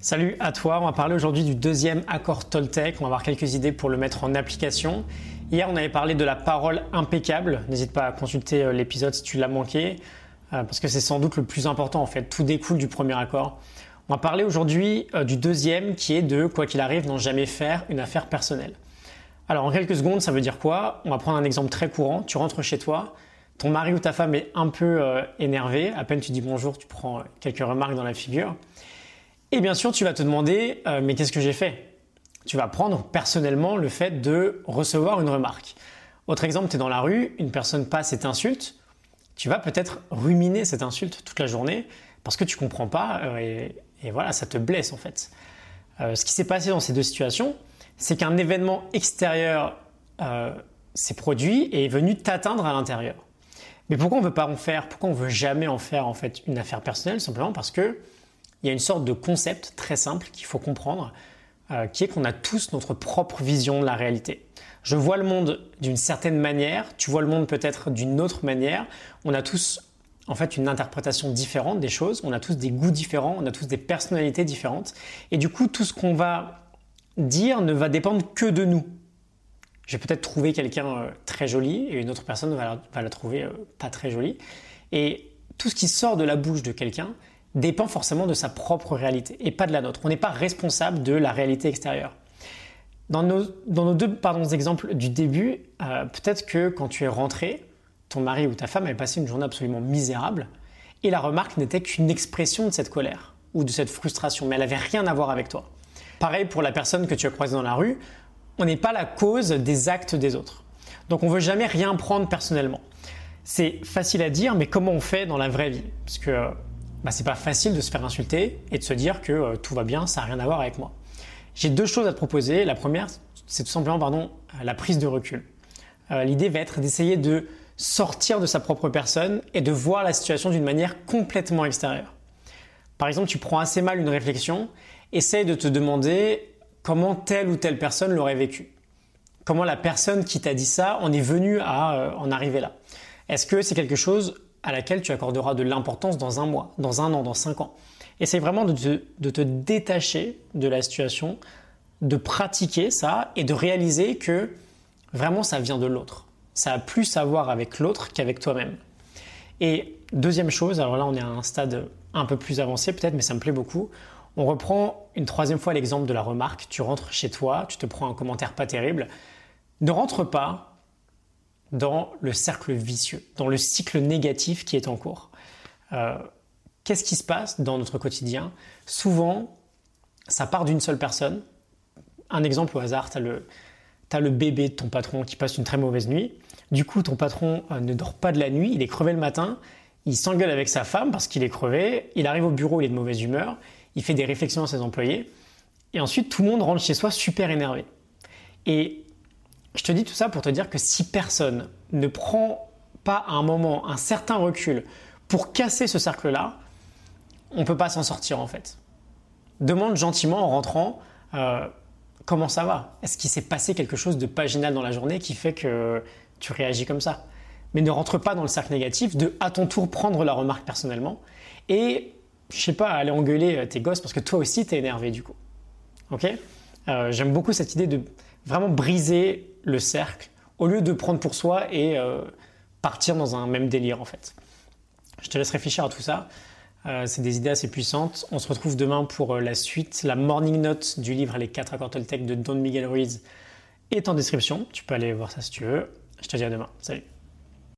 Salut à toi, on va parler aujourd'hui du deuxième accord Toltec, on va avoir quelques idées pour le mettre en application. Hier on avait parlé de la parole impeccable, n'hésite pas à consulter euh, l'épisode si tu l'as manqué, euh, parce que c'est sans doute le plus important en fait, tout découle du premier accord. On va parler aujourd'hui euh, du deuxième qui est de, quoi qu'il arrive, n'en jamais faire une affaire personnelle. Alors en quelques secondes ça veut dire quoi? On va prendre un exemple très courant, tu rentres chez toi, ton mari ou ta femme est un peu énervé, à peine tu dis bonjour, tu prends quelques remarques dans la figure. Et bien sûr, tu vas te demander, euh, mais qu'est-ce que j'ai fait? Tu vas prendre personnellement le fait de recevoir une remarque. Autre exemple, tu es dans la rue, une personne passe et t'insulte. Tu vas peut-être ruminer cette insulte toute la journée parce que tu comprends pas euh, et, voilà, ça te blesse en fait. Euh, ce qui s'est passé dans ces deux situations, c'est qu'un événement extérieur s'est produit et est venu t'atteindre à l'intérieur. Mais pourquoi on ne veut pas en faire? Pourquoi on veut jamais en faire en fait une affaire personnelle? Simplement parce que il y a une sorte de concept très simple qu'il faut comprendre, euh, qui est qu'on a tous notre propre vision de la réalité. Je vois le monde d'une certaine manière, tu vois le monde peut-être d'une autre manière. On a tous en fait une interprétation différente des choses, on a tous des goûts différents, on a tous des personnalités différentes. Et du coup, tout ce qu'on va dire ne va dépendre que de nous. Je vais peut-être trouver quelqu'un euh, très joli et une autre personne va la, trouver euh, pas très jolie. Et tout ce qui sort de la bouche de quelqu'un dépend forcément de sa propre réalité et pas de la nôtre. On n'est pas responsable de la réalité extérieure. Dans nos, deux exemples du début, euh, peut-être que quand tu es rentré, ton mari ou ta femme avait passé une journée absolument misérable et la remarque n'était qu'une expression de cette colère ou de cette frustration, mais elle n'avait rien à voir avec toi. Pareil pour la personne que tu as croisée dans la rue, on n'est pas la cause des actes des autres. Donc on ne veut jamais rien prendre personnellement. C'est facile à dire, mais comment on fait dans la vraie vie? Parce que bah, c'est pas facile de se faire insulter et de se dire que euh, tout va bien, ça n'a rien à voir avec moi. J'ai deux choses à te proposer. La première, c'est tout simplement pardon, la prise de recul. Euh, l'idée va être d'essayer de sortir de sa propre personne et de voir la situation d'une manière complètement extérieure. Par exemple, tu prends assez mal une réflexion, essaye de te demander comment telle ou telle personne l'aurait vécu. Comment la personne qui t'a dit ça en est venue à euh, en arriver là. Est-ce que c'est quelque chose à laquelle tu accorderas de l'importance dans un mois, dans un an, dans cinq ans. Essaye vraiment de te, de te détacher de la situation, de pratiquer ça et de réaliser que vraiment ça vient de l'autre. Ça a plus à voir avec l'autre qu'avec toi-même. Et deuxième chose, alors là on est à un stade un peu plus avancé peut-être, mais ça me plaît beaucoup. On reprend une troisième fois l'exemple de la remarque. Tu rentres chez toi, tu te prends un commentaire pas terrible. Ne rentre pas dans le cercle vicieux, dans le cycle négatif qui est en cours. Euh, qu'est-ce qui se passe dans notre quotidien? Souvent, ça part d'une seule personne. Un exemple au hasard, tu as le, as le bébé de ton patron qui passe une très mauvaise nuit. Du coup, ton patron euh, ne dort pas de la nuit, il est crevé le matin, il s'engueule avec sa femme parce qu'il est crevé, il arrive au bureau, il est de mauvaise humeur, il fait des réflexions à ses employés, et ensuite tout le monde rentre chez soi super énervé. Et je te dis tout ça pour te dire que si personne ne prend pas à un moment un certain recul pour casser ce cercle-là, on ne peut pas s'en sortir en fait. Demande gentiment en rentrant euh, comment ça va? Est-ce qu'il s'est passé quelque chose de pas génial dans la journée qui fait que tu réagis comme ça? Mais ne rentre pas dans le cercle négatif de à ton tour prendre la remarque personnellement et je sais pas aller engueuler tes gosses parce que toi aussi tu es énervé du coup. Ok? Euh, J'aime beaucoup cette idée de vraiment briser le cercle au lieu de prendre pour soi et euh, partir dans un même délire en fait. Je te laisse réfléchir à tout ça. Euh, c'est des idées assez puissantes. On se retrouve demain pour euh, la suite. La morning note du livre Les 4 accords Toltec de Don Miguel Ruiz est en description. Tu peux aller voir ça si tu veux. Je te dis à demain. Salut